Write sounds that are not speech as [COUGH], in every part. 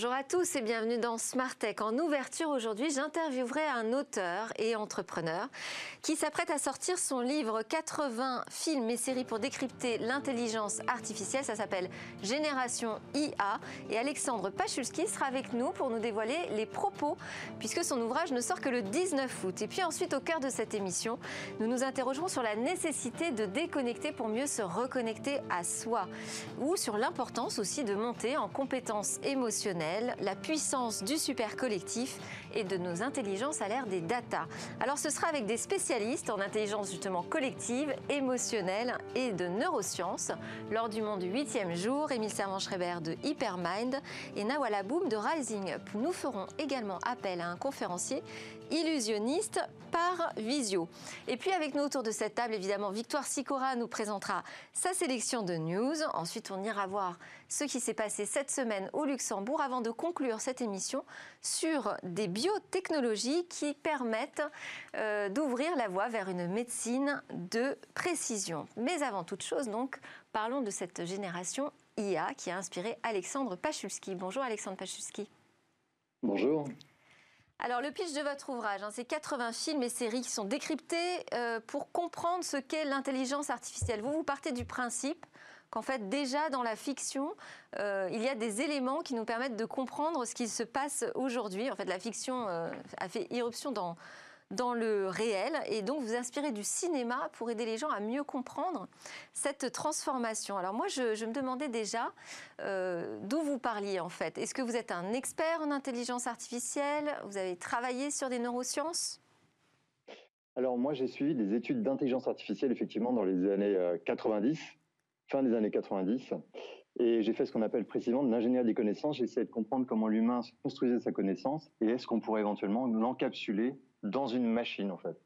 Bonjour à tous et bienvenue dans Smart Tech. En ouverture aujourd'hui, j'interviewerai un auteur et entrepreneur qui s'apprête à sortir son livre 80 films et séries pour décrypter l'intelligence artificielle. Ça s'appelle Génération IA. Et Alexandre Pachulski sera avec nous pour nous dévoiler les propos, puisque son ouvrage ne sort que le 19 août. Et puis ensuite, au cœur de cette émission, nous nous interrogerons sur la nécessité de déconnecter pour mieux se reconnecter à soi, ou sur l'importance aussi de monter en compétences émotionnelles la puissance du super collectif et de nos intelligences à l'ère des data. Alors ce sera avec des spécialistes en intelligence justement collective, émotionnelle et de neurosciences lors du monde du 8e jour, Émile Servan-Schreiber de Hypermind et Nawala Boom de Rising Up. Nous ferons également appel à un conférencier illusionniste par visio. Et puis avec nous autour de cette table, évidemment, Victoire Sicora nous présentera sa sélection de news. Ensuite, on ira voir ce qui s'est passé cette semaine au Luxembourg avant de conclure cette émission sur des biotechnologies qui permettent euh, d'ouvrir la voie vers une médecine de précision. Mais avant toute chose, donc, parlons de cette génération IA qui a inspiré Alexandre Pachulski. Bonjour Alexandre Pachulski. Bonjour. Alors le pitch de votre ouvrage, hein, c'est 80 films et séries qui sont décryptés euh, pour comprendre ce qu'est l'intelligence artificielle. Vous, vous partez du principe qu'en fait déjà dans la fiction, euh, il y a des éléments qui nous permettent de comprendre ce qui se passe aujourd'hui. En fait, la fiction euh, a fait irruption dans, dans le réel et donc vous inspirez du cinéma pour aider les gens à mieux comprendre cette transformation. Alors moi, je, me demandais déjà euh, d'où vous parliez en fait. Est-ce que vous êtes un expert en intelligence artificielle? Vous avez travaillé sur des neurosciences? Alors moi, j'ai suivi des études d'intelligence artificielle effectivement dans les années 90, euh, fin des années 90. Et j'ai fait ce qu'on appelle précisément de l'ingénierie des connaissances. J'ai essayé de comprendre comment l'humain construisait sa connaissance et est-ce qu'on pourrait éventuellement l'encapsuler dans une machine en fait.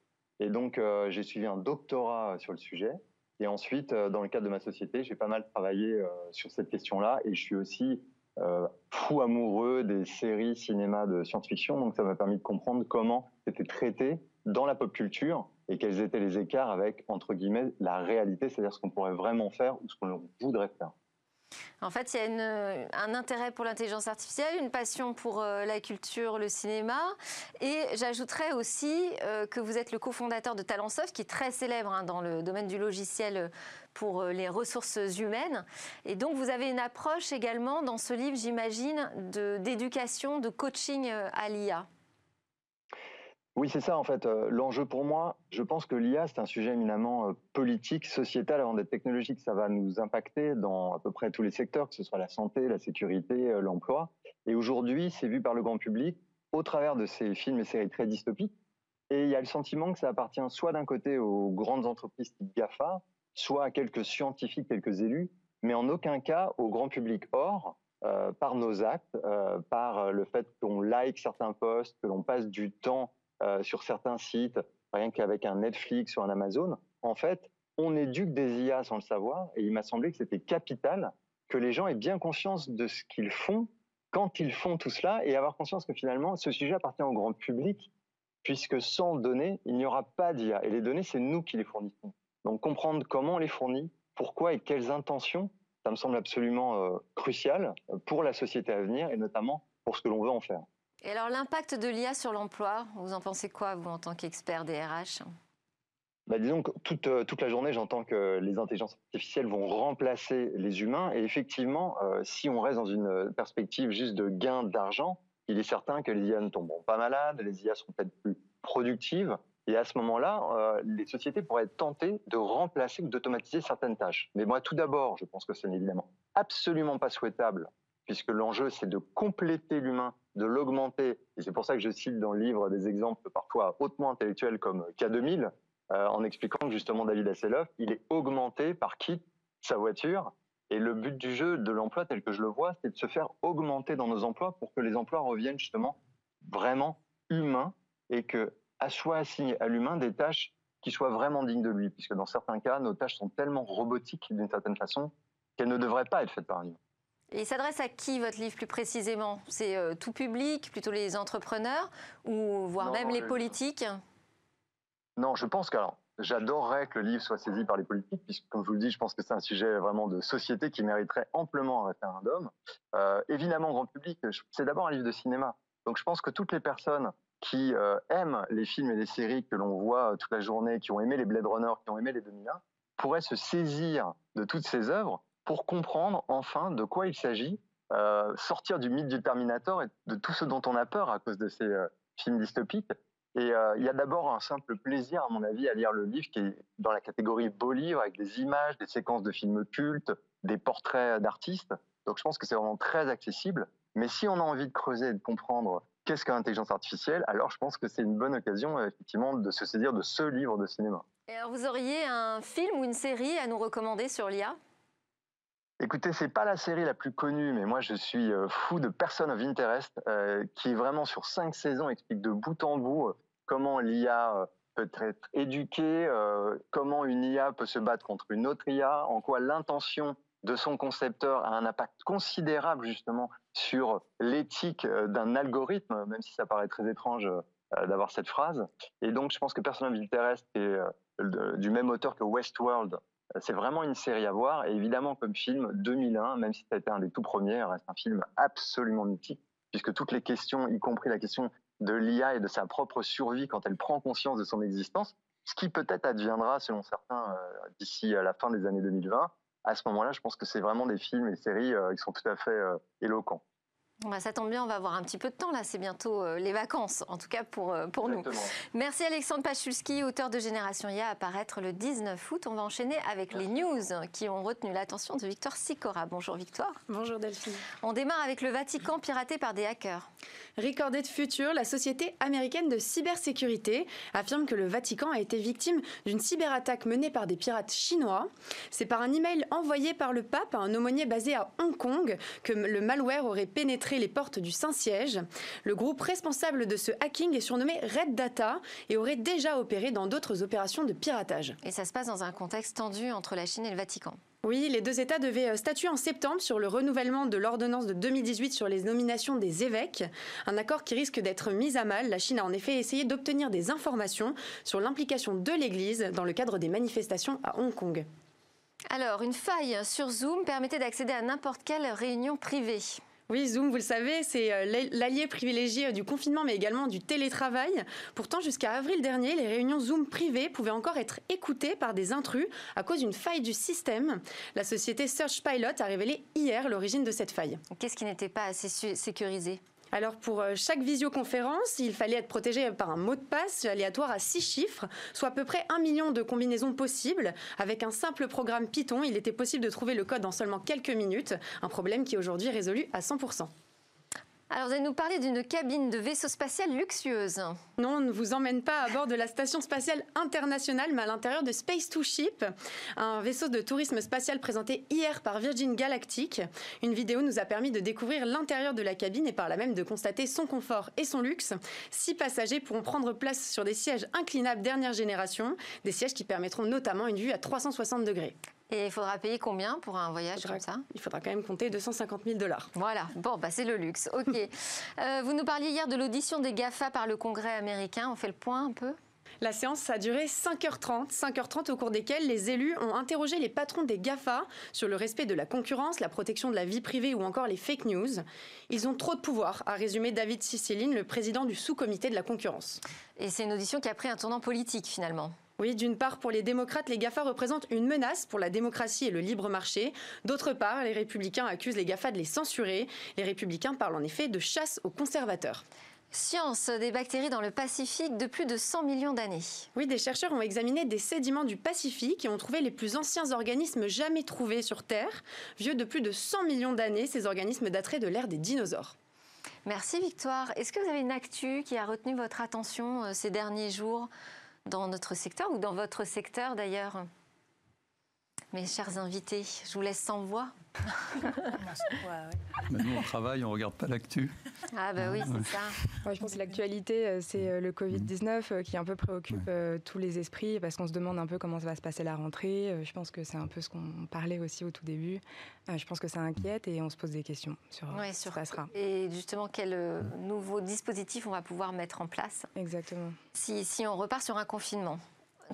Et donc euh, j'ai suivi un doctorat sur le sujet. Et ensuite, euh, dans le cadre de ma société, j'ai pas mal travaillé euh, sur cette question-là. Et je suis aussi fou amoureux des séries cinéma de science-fiction. Donc ça m'a permis de comprendre comment c'était traité dans la pop culture et quels étaient les écarts avec, entre guillemets, la réalité, c'est-à-dire ce qu'on pourrait vraiment faire ou ce qu'on voudrait faire. En fait, il y a un intérêt pour l'intelligence artificielle, une passion pour euh, la culture, le cinéma. Et j'ajouterais aussi euh, que vous êtes le cofondateur de Talentsoft, qui est très célèbre hein, dans le domaine du logiciel pour euh, les ressources humaines. Et donc, vous avez une approche également dans ce livre, j'imagine, d'éducation, de coaching à l'IA. Oui, c'est ça en fait. Euh, l'enjeu pour moi, je pense que l'IA, c'est un sujet éminemment euh, politique, sociétal avant d'être technologique. Ça va nous impacter dans à peu près tous les secteurs, que ce soit la santé, la sécurité, euh, l'emploi. Et aujourd'hui, c'est vu par le grand public au travers de ces films et séries très dystopiques. Et il y a le sentiment que ça appartient soit d'un côté aux grandes entreprises type GAFA, soit à quelques scientifiques, quelques élus, mais en aucun cas au grand public. Or, par nos actes, par le fait qu'on like certains posts, que l'on passe du temps euh, sur certains sites, rien qu'avec un Netflix ou un Amazon, en fait, on éduque des IA sans le savoir, et il m'a semblé que c'était capital que les gens aient bien conscience de ce qu'ils font quand ils font tout cela, et avoir conscience que finalement, ce sujet appartient au grand public, puisque sans données, il n'y aura pas d'IA. Et les données, c'est nous qui les fournissons. Donc comprendre comment on les fournit, pourquoi et quelles intentions, ça me semble absolument euh, crucial pour la société à venir, et notamment pour ce que l'on veut en faire. Et alors l'impact de l'IA sur l'emploi, vous en pensez quoi, vous, en tant qu'expert des RH bah, disons que toute, euh, toute la journée, j'entends que les intelligences artificielles vont remplacer les humains. Et effectivement, euh, si on reste dans une perspective juste de gain d'argent, il est certain que les IA ne tomberont pas malades, les IA seront peut-être plus productives. Et à ce moment-là, euh, les sociétés pourraient être tentées de remplacer ou d'automatiser certaines tâches. Mais moi, tout d'abord, je pense que ce n'est évidemment absolument pas souhaitable puisque l'enjeu, c'est de compléter l'humain, de l'augmenter. Et c'est pour ça que je cite dans le livre des exemples parfois hautement intellectuels comme K2000, euh, en expliquant que justement David Hasselhoff, il est augmenté par qui? Sa voiture. Et le but du jeu, de l'emploi tel que je le vois, c'est de se faire augmenter dans nos emplois pour que les emplois reviennent justement vraiment humains et que soit assigné à l'humain des tâches qui soient vraiment dignes de lui, puisque dans certains cas, nos tâches sont tellement robotiques d'une certaine façon qu'elles ne devraient pas être faites par un humain. Et il s'adresse à qui votre livre plus précisément? C'est euh, tout public, plutôt les entrepreneurs, ou voire même les politiques? Non, je pense que j'adorerais que le livre soit saisi par les politiques, puisque, comme je vous le dis, je pense que c'est un sujet vraiment de société qui mériterait amplement un référendum. Euh, évidemment, grand public, c'est d'abord un livre de cinéma. Donc, je pense que toutes les personnes qui euh, aiment les films et les séries que l'on voit toute la journée, qui ont aimé les Blade Runner, qui ont aimé les 2001, pourraient se saisir de toutes ces œuvres pour comprendre enfin de quoi il s'agit, euh, sortir du mythe du Terminator et de tout ce dont on a peur à cause de ces euh, films dystopiques. Et euh, il y a d'abord un simple plaisir, à mon avis, à lire le livre qui est dans la catégorie beau livre, avec des images, des séquences de films cultes, des portraits d'artistes. Donc je pense que c'est vraiment très accessible. Mais si on a envie de creuser et de comprendre qu'est-ce que l'intelligence artificielle, alors je pense que c'est une bonne occasion, effectivement, de se saisir de ce livre de cinéma. Et alors vous auriez un film ou une série à nous recommander sur l'IA Écoutez, c'est pas la série la plus connue, mais moi je suis euh, fou de Person of Interest, euh, qui vraiment sur cinq saisons explique de bout en bout euh, comment l'IA peut être éduquée, comment une IA peut se battre contre une autre IA, en quoi l'intention de son concepteur a un impact considérable justement sur l'éthique d'un algorithme, même si ça paraît très étrange d'avoir cette phrase. Et donc je pense que Person of Interest est du même auteur que Westworld, c'est vraiment une série à voir. Et évidemment, comme film, 2001, même si ça a été un des tout premiers, reste un film absolument mythique, puisque toutes les questions, y compris la question de l'IA et de sa propre survie quand elle prend conscience de son existence, ce qui peut-être adviendra, selon certains, euh, d'ici la fin des années 2020, à ce moment-là, je pense que c'est vraiment des films et séries euh, qui sont tout à fait euh, éloquents. Bah, ça tombe bien, on va avoir un petit peu de temps là, c'est bientôt euh, les vacances, en tout cas pour, euh, pour nous. Merci Alexandre Pachulski, auteur de Génération IA, à paraître le 19 août. On va enchaîner avec les news qui ont retenu l'attention de Victoire Sicora. Bonjour Victoire. Bonjour Delphine. On démarre avec le Vatican piraté par des hackers. Recorded Future, la société américaine de cybersécurité, affirme que le Vatican a été victime d'une cyberattaque menée par des pirates chinois. C'est par un email envoyé par le pape à un aumônier basé à Hong Kong que le malware aurait pénétré les portes du Saint-Siège. Le groupe responsable de ce hacking est surnommé Red Data et aurait déjà opéré dans d'autres opérations de piratage. Et ça se passe dans un contexte tendu entre la Chine et le Vatican. Oui, les deux États devaient euh, statuer en septembre sur le renouvellement de l'ordonnance de 2018 sur les nominations des évêques, un accord qui risque d'être mis à mal. La Chine a en effet essayé d'obtenir des informations sur l'implication de l'Église dans le cadre des manifestations à Hong Kong. Alors, une faille sur Zoom permettait d'accéder à n'importe quelle réunion privée. Oui, Zoom, vous le savez, c'est euh, l'allié privilégié euh, du confinement, mais également du télétravail. Pourtant, jusqu'à avril dernier, les réunions Zoom privées pouvaient encore être écoutées par des intrus à cause d'une faille du système. La société Search Pilot a révélé hier l'origine de cette faille. Qu'est-ce qui n'était pas assez sécurisé? Alors pour euh, chaque visioconférence, il fallait être protégé par un mot de passe aléatoire à six chiffres, soit à peu près un million de combinaisons possibles. Avec un simple programme Python, il était possible de trouver le code en seulement quelques minutes, un problème qui est aujourd'hui résolu à 100%. Alors, vous allez nous parler d'une cabine de vaisseau spatial luxueuse. Non, on ne vous emmène pas à bord de la Station spatiale internationale, mais à l'intérieur de Space 2 Ship, un vaisseau de tourisme spatial présenté hier par Virgin Galactic. Une vidéo nous a permis de découvrir l'intérieur de la cabine et par là même de constater son confort et son luxe. Six passagers pourront prendre place sur des sièges inclinables dernière génération, des sièges qui permettront notamment une vue à 360 degrés. Et il faudra payer combien pour un voyage comme ça? Il faudra quand même compter 250 000 dollars. Voilà, bon, bah, c'est le luxe. Ok. [LAUGHS] Euh, vous nous parliez hier de l'audition des GAFA par le Congrès américain. On fait le point un peu? La séance a duré 5h30, 5h30 au cours desquelles les élus ont interrogé les patrons des GAFA sur le respect de la concurrence, la protection de la vie privée ou encore les fake news. Ils ont trop de pouvoir, a résumé David Cicéline, le président du sous-comité de la concurrence. Et c'est une audition qui a pris un tournant politique finalement. Oui, d'une part, pour les démocrates, les GAFA représentent une menace pour la démocratie et le libre marché. D'autre part, les républicains accusent les GAFA de les censurer. Les républicains parlent en effet de chasse aux conservateurs. Science des bactéries dans le Pacifique de plus de 100 millions d'années. Oui, des chercheurs ont examiné des sédiments du Pacifique et ont trouvé les plus anciens organismes jamais trouvés sur Terre. Vieux de plus de 100 millions d'années, ces organismes dateraient de l'ère des dinosaures. Merci Victoire. Est-ce que vous avez une actu qui a retenu votre attention euh, ces derniers jours? Dans notre secteur ou dans votre secteur d'ailleurs? Mes chers invités, je vous laisse sans voix. Nous, on travaille, on ne regarde pas l'actu. Ah bah oui, c'est ça. je pense que l'actualité, euh, c'est euh, le Covid-19 euh, qui un peu préoccupe tous les esprits parce qu'on se demande un peu comment ça va se passer la rentrée. Je pense que c'est un peu ce qu'on parlait aussi au tout début. Je pense que ça inquiète et on se pose des questions sur ce qui se passera. Et justement, quel nouveau dispositif on va pouvoir mettre en place Exactement. Si, si on repart sur un confinement,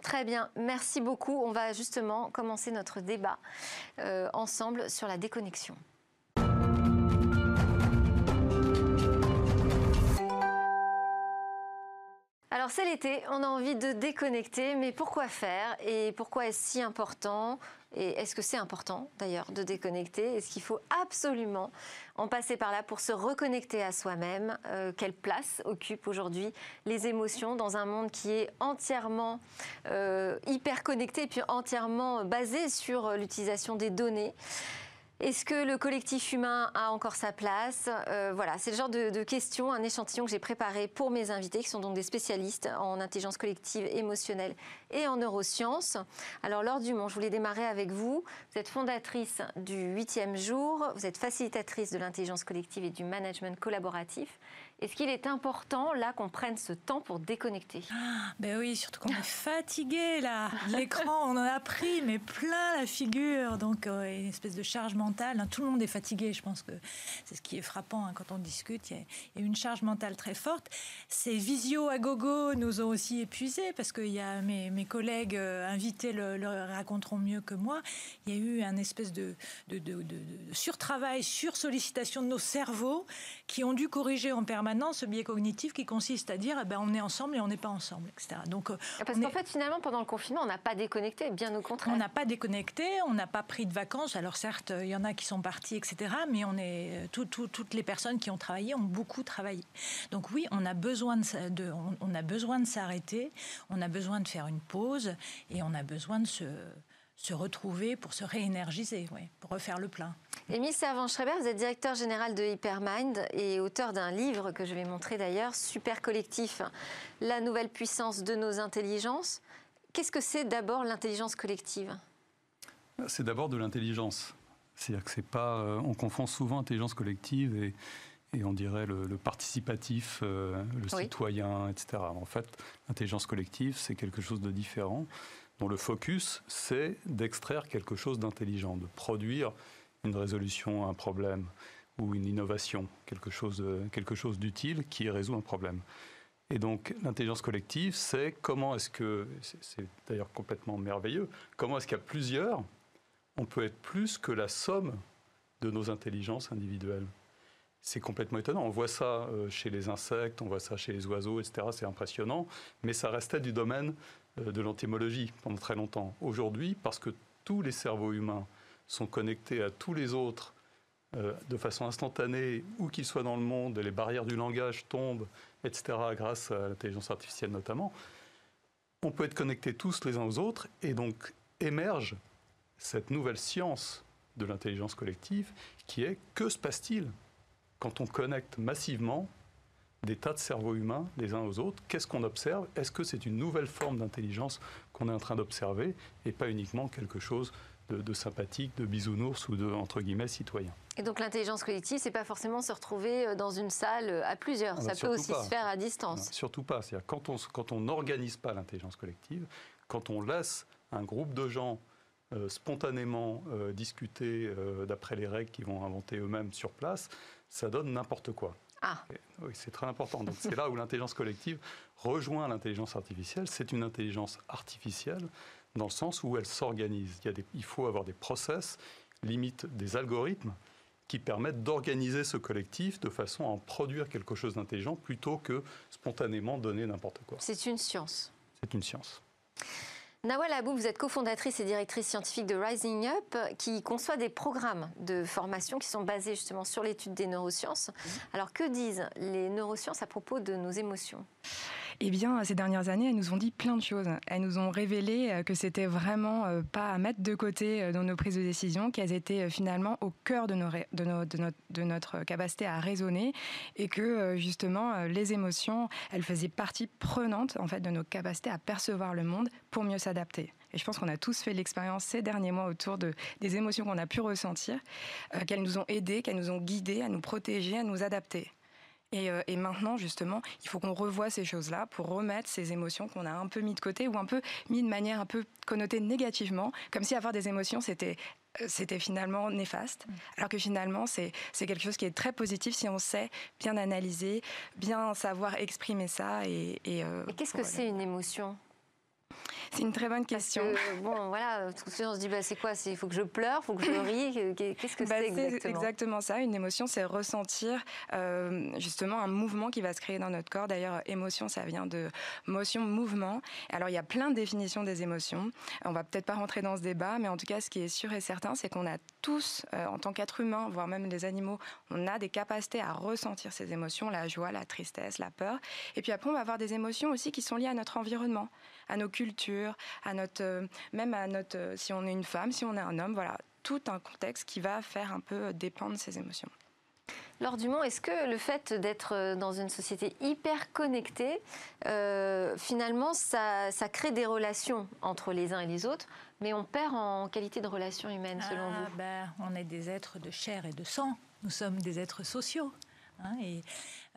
Très bien, merci beaucoup. On va justement commencer notre débat euh, ensemble sur la déconnexion. Alors c'est l'été, on a envie de déconnecter, mais pourquoi faire et pourquoi est-ce si important Et est-ce que c'est important d'ailleurs de déconnecter? Est-ce qu'il faut absolument en passer par là pour se reconnecter à soi-même? Euh, Quelle place occupent aujourd'hui les émotions dans un monde qui est entièrement euh, hyper connecté et puis entièrement basé sur l'utilisation des données? Est-ce que le collectif humain a encore sa place? Euh, Voilà, c'est le genre de, questions, un échantillon que j'ai préparé pour mes invités, qui sont donc des spécialistes en intelligence collective émotionnelle et en neurosciences. Alors, Laure Dumont, je voulais démarrer avec vous. Vous êtes fondatrice du 8e jour, vous êtes facilitatrice de l'intelligence collective et du management collaboratif. Est-ce qu'il est important, là, qu'on prenne ce temps pour déconnecter? Ah, Ben oui, surtout qu'on est fatigué, là. L'écran, on en a pris, mais plein la figure. Donc, euh, une espèce de charge mentale. Tout le monde est fatigué, je pense que c'est ce qui est frappant hein, quand on discute. Il y, a, une charge mentale très forte. Ces visios à gogo nous ont aussi épuisés, parce que y a mes, collègues euh, invités le, raconteront mieux que moi. Il y a eu un espèce de, de, de, de surtravail, de nos cerveaux, qui ont dû corriger en permanence maintenant ce biais cognitif qui consiste à dire eh ben, on est ensemble et on n'est pas ensemble, etc. Donc, euh, Parce qu'en fait, finalement, pendant le confinement, on n'a pas déconnecté, bien au contraire. On n'a pas déconnecté, on n'a pas pris de vacances. Alors certes, il y en a qui sont partis, etc. Mais on est, tout, toutes les personnes qui ont travaillé ont beaucoup travaillé. Donc oui, on a besoin de, de on a besoin de s'arrêter, on a besoin de faire une pause et on a besoin de se se retrouver pour se réénergiser, pour refaire le plein. Émile Servan-Schreiber, vous êtes directeur général de Hypermind et auteur d'un livre que je vais montrer d'ailleurs, Super Collectif, la nouvelle puissance de nos intelligences. Qu'est-ce que c'est d'abord l'intelligence collective? C'est d'abord de l'intelligence. C'est-à-dire que c'est pas, euh, on confond souvent intelligence collective et, et on dirait le, participatif, euh, le citoyen, etc. En fait, l'intelligence collective, c'est quelque chose de différent dont le focus, c'est d'extraire quelque chose d'intelligent, de produire une résolution à un problème ou une innovation, quelque chose, quelque chose d'utile qui résout un problème. Et donc l'intelligence collective, c'est comment est-ce que, c'est d'ailleurs complètement merveilleux, comment est-ce qu'à plusieurs, on peut être plus que la somme de nos intelligences individuelles. C'est complètement étonnant. On voit ça euh, chez les insectes, on voit ça chez les oiseaux, etc. C'est impressionnant, mais ça restait du domaine de l'entémologie pendant très longtemps. Aujourd'hui, parce que tous les cerveaux humains sont connectés à tous les autres euh, de façon instantanée, où qu'ils soient dans le monde, les barrières du langage tombent, etc., grâce à l'intelligence artificielle notamment, on peut être connectés tous les uns aux autres, et donc émerge cette nouvelle science de l'intelligence collective qui est que se passe-t-il quand on connecte massivement des tas de cerveaux humains les uns aux autres. Qu'est-ce qu'on observe? Est-ce que c'est une nouvelle forme d'intelligence qu'on est en train d'observer et pas uniquement quelque chose de, sympathique, de bisounours ou de, entre guillemets, citoyen? Et donc l'intelligence collective, c'est pas forcément se retrouver euh, dans une salle euh, à plusieurs, ah bah ça peut aussi se faire à distance. surtout pas. C'est-à-dire quand on quand on n'organise pas l'intelligence collective, quand on laisse un groupe de gens euh, spontanément discuter d'après les règles qu'ils vont inventer eux-mêmes sur place, ça donne n'importe quoi. Ah. Oui, c'est très important. Donc c'est là où l'intelligence collective rejoint l'intelligence artificielle. C'est une intelligence artificielle dans le sens où elle s'organise. Il, il faut avoir des process, limite des algorithmes qui permettent d'organiser ce collectif de façon à en produire quelque chose d'intelligent plutôt que spontanément donner n'importe quoi. C'est une science. C'est une science. Nawal Abou, vous êtes cofondatrice et directrice scientifique de Rising Up, qui conçoit des programmes de formation qui sont basés justement sur l'étude des neurosciences. Alors que disent les neurosciences à propos de nos émotions? Eh bien, ces dernières années, elles nous ont dit plein de choses. Elles nous ont révélé euh, que c'était vraiment euh, pas à mettre de côté euh, dans nos prises de décision, qu'elles étaient finalement au cœur de, notre, capacité à raisonner et que justement, les émotions, elles faisaient partie prenante en fait de nos capacités à percevoir le monde pour mieux s'adapter. Et je pense qu'on a tous fait l'expérience ces derniers mois autour de, des émotions qu'on a pu ressentir, qu'elles nous ont aidés, qu'elles nous ont guidés à nous protéger, à nous adapter. Euh, et, maintenant, justement, il faut qu'on revoie ces choses-là pour remettre ces émotions qu'on a un peu mis de côté ou un peu mis de manière un peu connotée négativement, comme si avoir des émotions, c'était euh, c'était finalement néfaste, mm. alors que finalement c'est quelque chose qui est très positif si on sait bien analyser, bien savoir exprimer ça. Et, et, euh, qu'est-ce que c'est une émotion? C'est une très bonne question. bon, voilà, tout de suite on se dit, bah, c'est quoi? Il faut que je pleure, il faut que je rie. Qu'est-ce que bah, c'est exactement? C'est exactement ça. Une émotion, c'est ressentir euh, justement un mouvement qui va se créer dans notre corps. D'ailleurs, émotion, ça vient de motion, mouvement. Alors, il y a plein de définitions des émotions. On va peut-être pas rentrer dans ce débat, mais en tout cas, ce qui est sûr et certain, c'est qu'on a tous, euh, en tant qu'être humain, voire même les animaux, on a des capacités à ressentir ces émotions, la joie, la tristesse, la peur. Et puis après, on va avoir des émotions aussi qui sont liées à notre environnement, à nos cultures, à notre, euh, même à notre, euh, si on est une femme, si on est un homme, voilà, tout un contexte qui va faire un peu dépendre ces émotions. Laure Dumont, est-ce que le fait d'être euh, dans une société hyper connectée, finalement, ça, crée des relations entre les uns et les autres, mais on perd en qualité de relations humaines, selon ah, vous? ben, On est des êtres de chair et de sang. Nous sommes des êtres sociaux. Hein, et euh,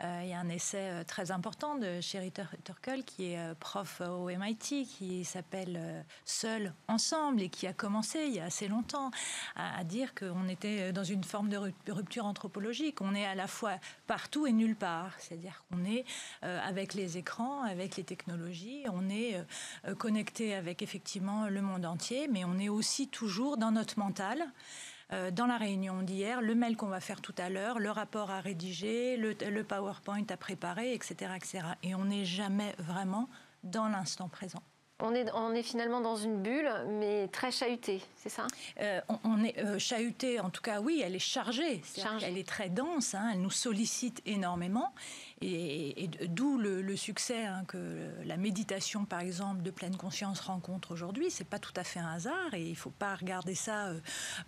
il y a un essai euh, très important de Sherry Turkle, qui est euh, prof au MIT, qui s'appelle Seul ensemble et qui a commencé il y a assez longtemps à, dire qu'on était dans une forme de rupture anthropologique. On est à la fois partout et nulle part. C'est-à-dire qu'on est avec les écrans, avec les technologies, on est connecté avec effectivement le monde entier, mais on est aussi toujours dans notre mental. Euh, dans la réunion d'hier, le mail qu'on va faire tout à l'heure, le rapport à rédiger, le, PowerPoint à préparer, etc., etc. Et on n'est jamais vraiment dans l'instant présent. On est, on est, finalement dans une bulle, mais très chahutée, c'est ça? Euh, on, est euh, chahuté, en tout cas, oui, elle est chargée. Elle est très dense, hein, elle nous sollicite énormément. Et, d'où le, succès hein, que la méditation, par exemple, de pleine conscience rencontre aujourd'hui. C'est pas tout à fait un hasard et il faut pas regarder ça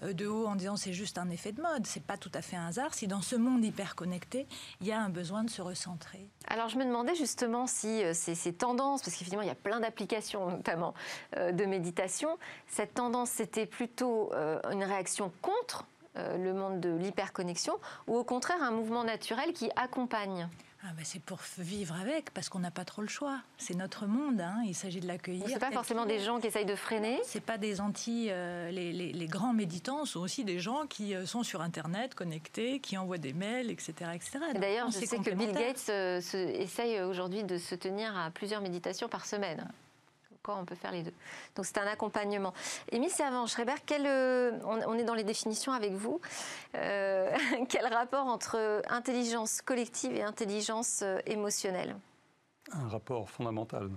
euh, de haut en disant c'est juste un effet de mode. C'est pas tout à fait un hasard. Si dans ce monde hyper connecté, il y a un besoin de se recentrer. Alors je me demandais justement si euh, ces, tendances, parce qu'effectivement il y a plein d'applications notamment euh, de méditation, cette tendance c'était plutôt une réaction contre le monde de l'hyperconnexion ou au contraire un mouvement naturel qui accompagne? Ah c'est pour vivre avec, parce qu'on n'a pas trop le choix. C'est notre monde, hein. il s'agit de l'accueillir. C'est pas forcément des gens qui essayent de freiner? C'est pas des anti. Euh, les, grands méditants sont aussi des gens qui euh, sont sur Internet, connectés, qui envoient des mails, etc., etc. D'ailleurs, je sais que Bill Gates euh, essaye aujourd'hui de se tenir à plusieurs méditations par semaine on peut faire les deux. Donc c'est un accompagnement. Émile Servan-Schreiber, euh, on, est dans les définitions avec vous. Euh, [LAUGHS] quel rapport entre intelligence collective et intelligence euh, émotionnelle? Un rapport fondamental.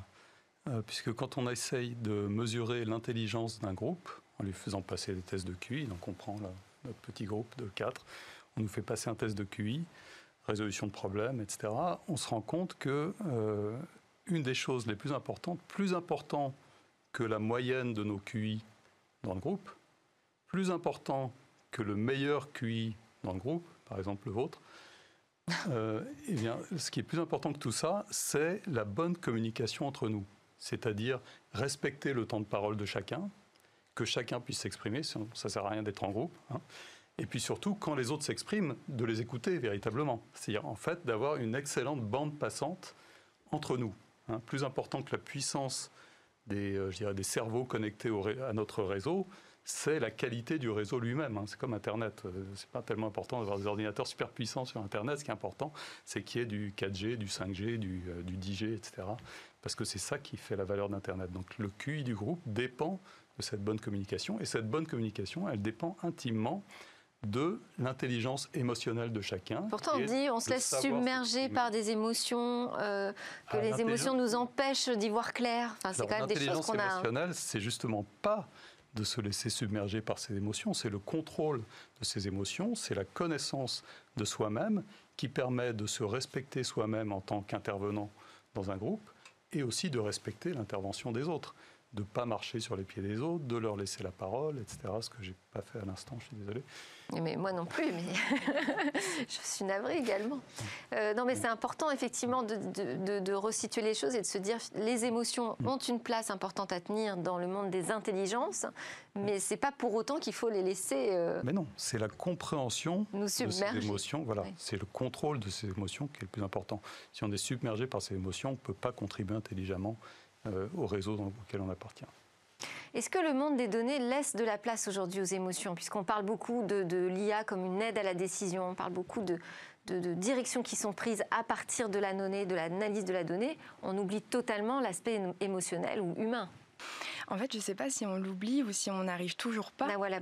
puisque quand on essaye de mesurer l'intelligence d'un groupe, en lui faisant passer des tests de QI, donc on prend notre petit groupe de 4, on nous fait passer un test de QI, résolution de problèmes, etc., on se rend compte que une des choses les plus importantes, plus important que la moyenne de nos QI dans le groupe, plus important que le meilleur QI dans le groupe, par exemple le vôtre, euh, eh bien, ce qui est plus important que tout ça, c'est la bonne communication entre nous. C'est-à-dire respecter le temps de parole de chacun, que chacun puisse s'exprimer, ça ne sert à rien d'être en groupe. Hein. Et puis surtout, quand les autres s'expriment, de les écouter véritablement. C'est-à-dire, en fait, d'avoir une excellente bande passante entre nous. Hein, plus important que la puissance des, euh, des cerveaux connectés à notre réseau, c'est la qualité du réseau lui-même. Hein. C'est comme Internet. Euh, c'est pas tellement important d'avoir des ordinateurs super puissants sur Internet. Ce qui est important, c'est qu'il y ait du 4G, du 5G, du, euh, du 10G, etc. Parce que c'est ça qui fait la valeur d'Internet. Donc le QI du groupe dépend de cette bonne communication. Et cette bonne communication, elle dépend intimement de l'intelligence émotionnelle de chacun. Pourtant, on dit on se laisse submerger par des émotions, euh, que ah, les émotions nous empêchent d'y voir clair. Enfin, c'est quand même des choses qu'on a. L'intelligence émotionnelle, c'est justement pas de se laisser submerger par ces émotions, c'est le contrôle de ces émotions, c'est la connaissance de soi-même qui permet de se respecter soi-même en tant qu'intervenant dans un groupe et aussi de respecter l'intervention des autres de ne pas marcher sur les pieds des autres, de leur laisser la parole, etc. Ce que je n'ai pas fait à l'instant, je suis désolé. Mais moi non plus, mais [LAUGHS] je suis navrée également. Euh, non, mais c'est important effectivement de, de, de, resituer les choses et de se dire les émotions mm. ont une place importante à tenir dans le monde des intelligences, mais c'est pas pour autant qu'il faut les laisser. Euh, mais non, c'est la compréhension de ces émotions. Voilà, c'est le contrôle de ces émotions qui est le plus important. Si on est submergé par ces émotions, on ne peut pas contribuer intelligemment au réseau dans lequel on appartient. Est-ce que le monde des données laisse de la place aujourd'hui aux émotions Puisqu'on parle beaucoup de, l'IA comme une aide à la décision, on parle beaucoup de, directions qui sont prises à partir de la donnée, de l'analyse de la donnée, on oublie totalement l'aspect émotionnel ou humain. En fait, je ne sais pas si on l'oublie ou si on n'arrive toujours pas voilà,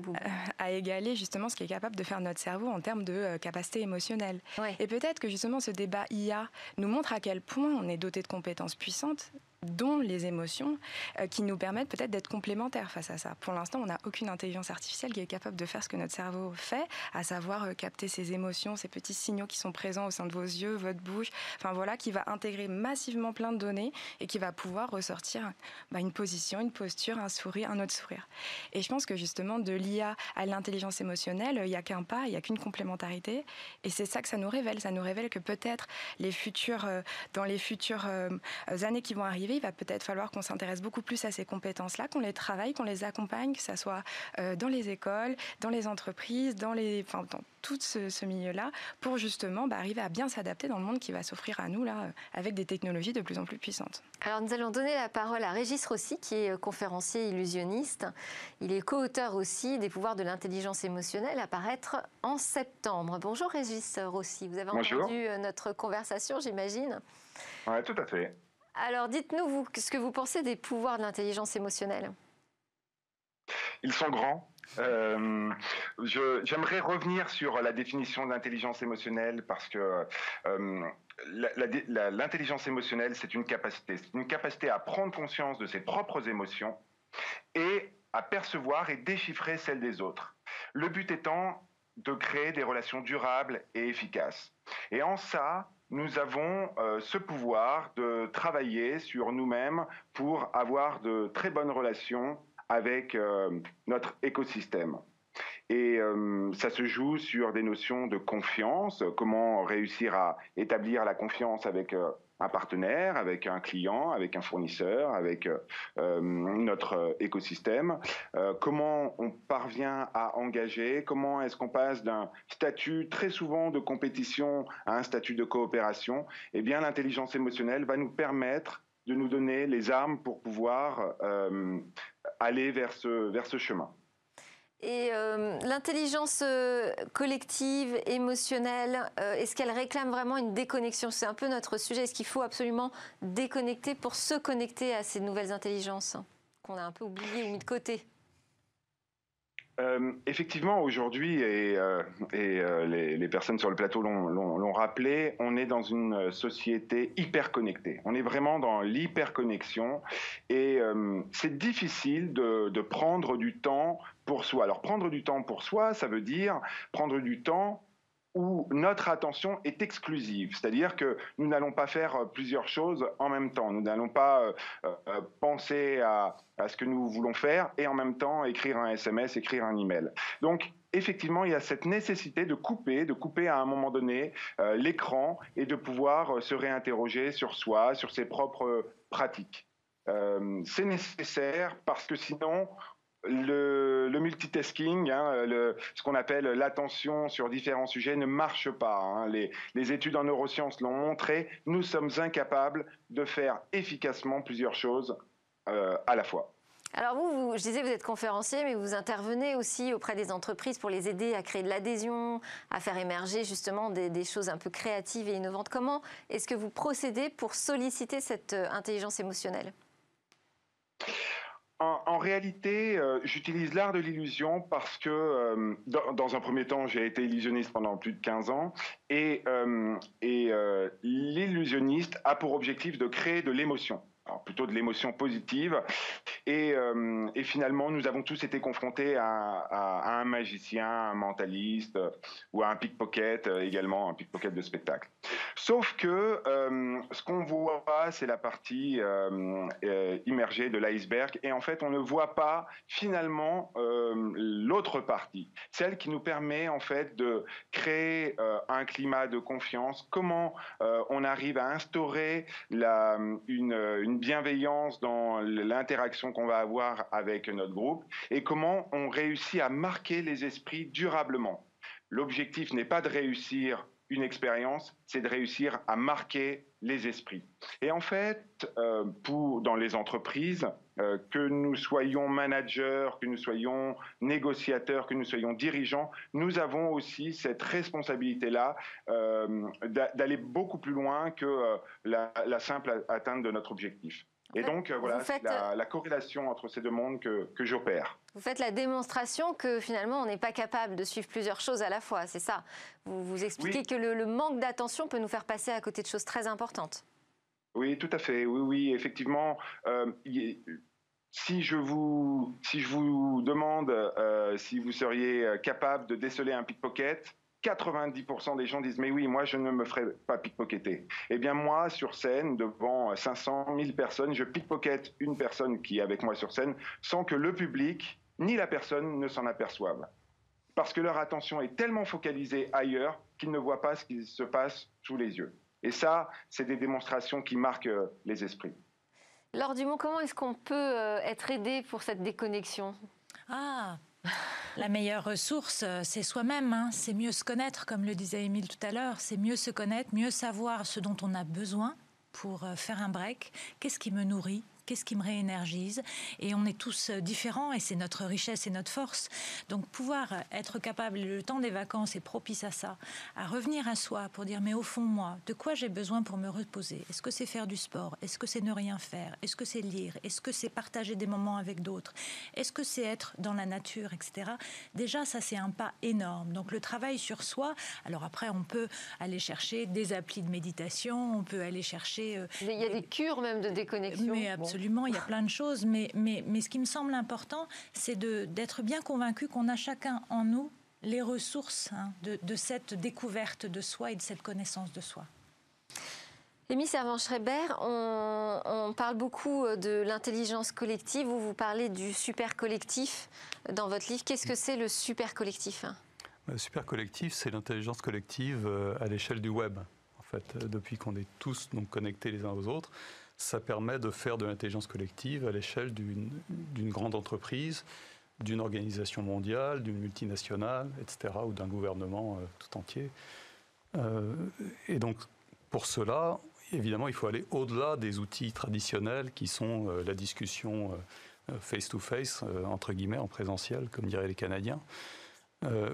à égaler justement ce qui est capable de faire notre cerveau en termes de capacité émotionnelle. Et peut-être que justement ce débat IA nous montre à quel point on est doté de compétences puissantes dont les émotions, euh, qui nous permettent peut-être d'être complémentaires face à ça. Pour l'instant, on n'a aucune intelligence artificielle qui est capable de faire ce que notre cerveau fait, à savoir euh, capter ces émotions, ces petits signaux qui sont présents au sein de vos yeux, votre bouche, enfin voilà, qui va intégrer massivement plein de données et qui va pouvoir ressortir bah, une position, une posture, un sourire, un autre sourire. Et je pense que justement, de l'IA à l'intelligence émotionnelle, il n'y a qu'un pas, il n'y a qu'une complémentarité. Et c'est ça que ça nous révèle. Ça nous révèle que peut-être les futurs, euh, dans les futures années qui vont arriver, il va peut-être falloir qu'on s'intéresse beaucoup plus à ces compétences-là, qu'on les travaille, qu'on les accompagne, que ce soit euh, dans les écoles, dans les entreprises, dans, les, enfin, dans tout ce, milieu-là, pour justement bah, arriver à bien s'adapter dans le monde qui va s'offrir à nous, là, euh, avec des technologies de plus en plus puissantes. Alors nous allons donner la parole à Régis Rossi, qui est euh, conférencier illusionniste. Il est co-auteur aussi des pouvoirs de l'intelligence émotionnelle à paraître en septembre. Bonjour Régis Rossi, vous avez entendu notre conversation, j'imagine? Oui, tout à fait. Alors dites-nous, ce que vous pensez des pouvoirs de l'intelligence émotionnelle? Ils sont grands. Euh, j'aimerais revenir sur la définition de l'intelligence émotionnelle parce que euh, l'intelligence émotionnelle, c'est une capacité. C'est une capacité à prendre conscience de ses propres émotions et à percevoir et déchiffrer celles des autres. Le but étant de créer des relations durables et efficaces. Et en ça, nous avons euh, ce pouvoir de travailler sur nous-mêmes pour avoir de très bonnes relations avec euh, notre écosystème. Et euh, ça se joue sur des notions de confiance, comment réussir à établir la confiance avec un partenaire, avec un client, avec un fournisseur, avec euh, euh, notre écosystème, euh, comment on parvient à engager, comment est-ce qu'on passe d'un statut très souvent de compétition à un statut de coopération, eh bien l'intelligence émotionnelle va nous permettre de nous donner les armes pour pouvoir aller vers ce, vers ce chemin. Et euh, l'intelligence euh, collective, émotionnelle, euh, est-ce qu'elle réclame vraiment une déconnexion? C'est un peu notre sujet. Est-ce qu'il faut absolument déconnecter pour se connecter à ces nouvelles intelligences qu'on a un peu oubliées ou mis de côté? Effectivement, aujourd'hui, et, les, personnes sur le plateau l'ont rappelé, on est dans une société hyper connectée. On est vraiment dans l'hyperconnexion et c'est difficile de, prendre du temps pour soi. Alors prendre du temps pour soi, ça veut dire prendre du temps où notre attention est exclusive, c'est-à-dire que nous n'allons pas faire euh, plusieurs choses en même temps, nous n'allons pas euh, euh, penser à, ce que nous voulons faire et en même temps écrire un SMS, écrire un email. Donc effectivement, il y a cette nécessité de couper, de couper à un moment donné l'écran et de pouvoir se réinterroger sur soi, sur ses propres pratiques. c'est nécessaire parce que sinon, le, multitasking, hein, ce qu'on appelle l'attention sur différents sujets, ne marche pas. Hein. Les, études en neurosciences l'ont montré. Nous sommes incapables de faire efficacement plusieurs choses euh, à la fois. Alors vous, je disais, vous êtes conférencier, mais vous intervenez aussi auprès des entreprises pour les aider à créer de l'adhésion, à faire émerger justement des, choses un peu créatives et innovantes. Comment est-ce que vous procédez pour solliciter cette euh, intelligence émotionnelle? En, réalité, euh, j'utilise l'art de l'illusion parce que, euh, dans, un premier temps, j'ai été illusionniste pendant plus de 15 ans, et, euh, l'illusionniste a pour objectif de créer de l'émotion alors plutôt de l'émotion positive. Et, finalement, nous avons tous été confrontés à, un magicien, un mentaliste ou à un pickpocket également, un pickpocket de spectacle. Sauf que ce qu'on voit, c'est la partie immergée de l'iceberg. Et en fait, on ne voit pas finalement l'autre partie, celle qui nous permet en fait de créer un climat de confiance. Comment on arrive à instaurer une, une bienveillance dans l'interaction qu'on va avoir avec notre groupe et comment on réussit à marquer les esprits durablement. L'objectif n'est pas de réussir une expérience, c'est de réussir à marquer les esprits. Et en fait, euh, pour, dans les entreprises, euh, que nous soyons managers, que nous soyons négociateurs, que nous soyons dirigeants, nous avons aussi cette responsabilité-là euh, d'aller beaucoup plus loin que la, la, simple atteinte de notre objectif. Et donc, voilà, c'est la, corrélation entre ces deux mondes que, que j'opère. Vous faites la démonstration que finalement, on n'est pas capable de suivre plusieurs choses à la fois, c'est ça? Vous, vous expliquez que le, manque d'attention peut nous faire passer à côté de choses très importantes. Oui, tout à fait. Oui, oui, effectivement. Euh, si je vous, si je vous demande euh, si vous seriez capable de déceler un pickpocket, 90% des gens disent mais oui, moi je ne me ferai pas pickpocketer. Eh bien moi, sur scène, devant 500 000 personnes, je pickpocket une personne qui est avec moi sur scène sans que le public ni la personne ne s'en aperçoivent. Parce que leur attention est tellement focalisée ailleurs qu'ils ne voient pas ce qui se passe sous les yeux. Et ça, c'est des démonstrations qui marquent euh, les esprits. Laure Dumont, comment est-ce qu'on peut euh, être aidé pour cette déconnexion? Ah la meilleure ressource, euh, c'est soi-même. Hein. C'est mieux se connaître, comme le disait Émile tout à l'heure. C'est mieux se connaître, mieux savoir ce dont on a besoin pour faire un break. Qu'est-ce qui me nourrit? Qu'est-ce qui me réénergise? Et on est tous euh, différents et c'est notre richesse et notre force. Donc pouvoir être capable, le temps des vacances est propice à ça, à revenir à soi pour dire mais au fond moi, de quoi j'ai besoin pour me reposer? Est-ce que c'est faire du sport? Est-ce que c'est ne rien faire? Est-ce que c'est lire? Est-ce que c'est partager des moments avec d'autres? Est-ce que c'est être dans la nature, etc. Déjà, ça c'est un pas énorme. Donc le travail sur soi, alors après on peut aller chercher des applis de méditation, on peut aller chercher... Euh, il y a des cures même de déconnexion. Mais absolument, il y a plein de choses, mais, mais, mais ce qui me semble important, c'est d'être bien convaincu qu'on a chacun en nous les ressources hein, de, de, cette découverte de soi et de cette connaissance de soi. Émy Servan-Schreiber, on, on, parle beaucoup euh, de l'intelligence collective, vous vous parlez du super collectif dans votre livre. Qu'est-ce que c'est le super collectif Le super collectif, c'est l'intelligence collective euh, à l'échelle du web. En fait, euh, depuis qu'on est tous donc, connectés les uns aux autres, ça permet de faire de l'intelligence collective à l'échelle d'une grande entreprise, d'une organisation mondiale, d'une multinationale, etc., ou d'un gouvernement euh, tout entier. Euh, et donc, pour cela, évidemment, il faut aller au-delà des outils traditionnels qui sont euh, la discussion face-to-face, entre guillemets, en présentiel, comme diraient les Canadiens,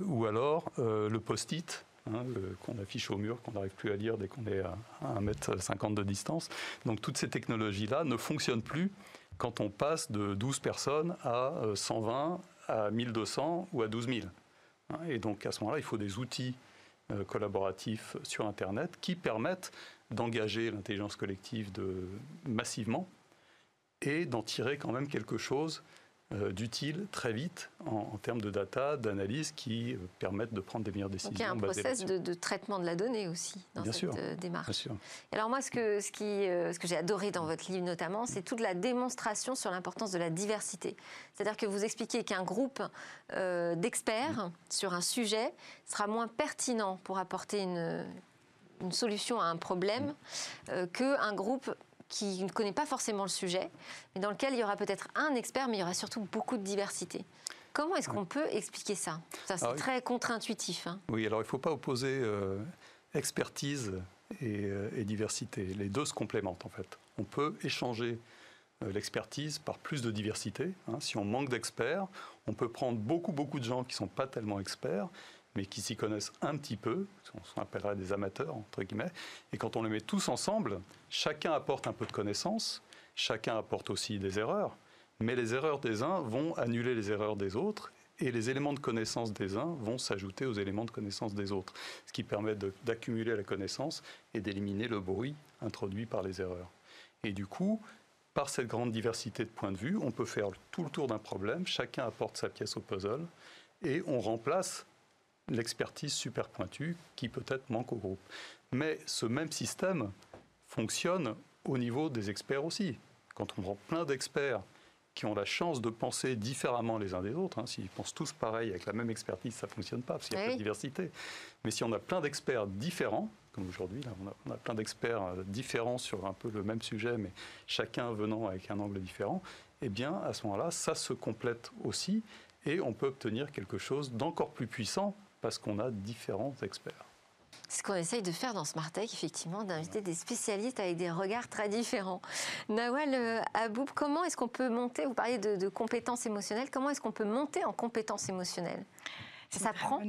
ou alors le post-it, Hein, qu'on affiche au mur, qu'on n'arrive plus à lire dès qu'on est à 1,50 m de distance. Donc toutes ces technologies-là ne fonctionnent plus quand on passe de 12 personnes à 120, euh, à 1200 ou à 12 000. Hein, et donc à ce moment-là, il faut des outils euh, collaboratifs sur Internet qui permettent d'engager l'intelligence collective massivement et d'en tirer quand même quelque chose d'utile très vite en, termes de data, d'analyse qui euh, permettent de prendre des meilleures décisions. Donc il y a un process de, traitement de la donnée aussi dans cette euh, démarche. Bien sûr. alors moi, ce que, ce qui, ce que j'ai adoré dans votre livre notamment, c'est toute la démonstration sur l'importance de la diversité. C'est-à-dire que vous expliquez qu'un groupe d'experts sur un sujet sera moins pertinent pour apporter une, une solution à un problème qu'un groupe qui ne connaît pas forcément le sujet, mais dans lequel il y aura peut-être un expert, mais il y aura surtout beaucoup de diversité. Comment est-ce qu'on peut expliquer ça? Ça, c'est très contre-intuitif. Hein. Oui, alors il ne faut pas opposer euh, expertise euh, et, diversité. Les deux se complémentent en fait. On peut échanger euh, l'expertise par plus de diversité. Hein. Si on manque d'experts, on peut prendre beaucoup, beaucoup de gens qui ne sont pas tellement experts mais qui s'y connaissent un petit peu, on appellerait des amateurs, entre guillemets, et quand on les met tous ensemble, chacun apporte un peu de connaissances, chacun apporte aussi des erreurs, mais les erreurs des uns vont annuler les erreurs des autres, et les éléments de connaissance des uns vont s'ajouter aux éléments de connaissance des autres, ce qui permet d'accumuler la connaissance et d'éliminer le bruit introduit par les erreurs. Et du coup, par cette grande diversité de points de vue, on peut faire tout le tour d'un problème, chacun apporte sa pièce au puzzle, et on remplace l'expertise super pointue qui peut-être manque au groupe. Mais ce même système fonctionne au niveau des experts aussi. Quand on prend plein d'experts qui ont la chance de penser différemment les uns des autres. Hein, S'ils pensent tous pareil avec la même expertise, ça ne fonctionne pas parce qu'il y a pas de diversité. Mais si on a plein d'experts différents, comme aujourd'hui, on a, on a, plein d'experts euh, différents sur un peu le même sujet, mais chacun venant avec un angle différent, eh bien, à ce moment-là, ça se complète aussi et on peut obtenir quelque chose d'encore plus puissant parce qu'on a différents experts. C'est ce qu'on essaye de faire dans Tech, effectivement, d'inviter des spécialistes avec des regards très différents. Nawal euh, Aboub, comment est-ce qu'on peut monter, vous parliez de, compétences émotionnelles, comment est-ce qu'on peut monter en compétences émotionnelles? Ça s'apprend?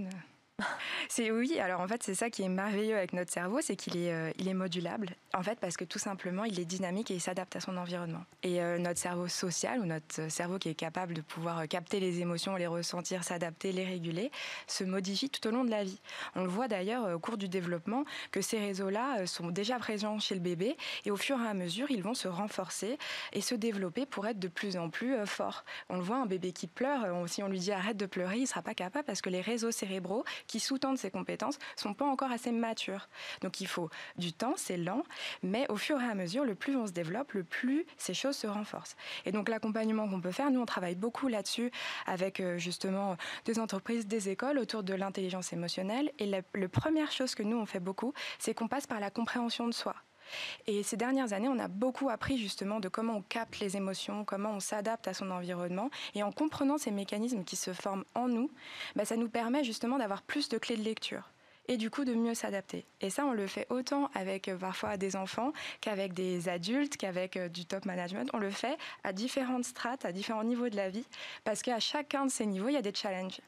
C'est oui. Alors en fait, c'est ça qui est merveilleux avec notre cerveau, c'est qu'il est, euh, est modulable. En fait, parce que tout simplement, il est dynamique et il s'adapte à son environnement. Et euh, notre cerveau social ou notre cerveau qui est capable de pouvoir euh, capter les émotions, les ressentir, s'adapter, les réguler, se modifie tout au long de la vie. On le voit d'ailleurs au cours du développement que ces réseaux-là sont déjà présents chez le bébé et au fur et à mesure, ils vont se renforcer et se développer pour être de plus en plus forts. On le voit, un bébé qui pleure, si on lui dit arrête de pleurer, il sera pas capable parce que les réseaux cérébraux qui sous-tendent ces compétences sont pas encore assez matures. Donc il faut du temps, c'est lent, mais au fur et à mesure, le plus on se développe, le plus ces choses se renforcent. Et donc l'accompagnement qu'on peut faire, nous on travaille beaucoup là-dessus avec euh, justement des entreprises, des écoles autour de l'intelligence émotionnelle. Et la, la première chose que nous on fait beaucoup, c'est qu'on passe par la compréhension de soi. Et ces dernières années, on a beaucoup appris justement de comment on capte les émotions, comment on s'adapte à son environnement. Et en comprenant ces mécanismes qui se forment en nous, bah, ça nous permet justement d'avoir plus de clés de lecture et du coup de mieux s'adapter. Et ça, on le fait autant avec euh, parfois des enfants qu'avec des adultes, qu'avec euh, du top management. On le fait à différentes strates, à différents niveaux de la vie, parce qu'à chacun de ces niveaux, il y a des challenges.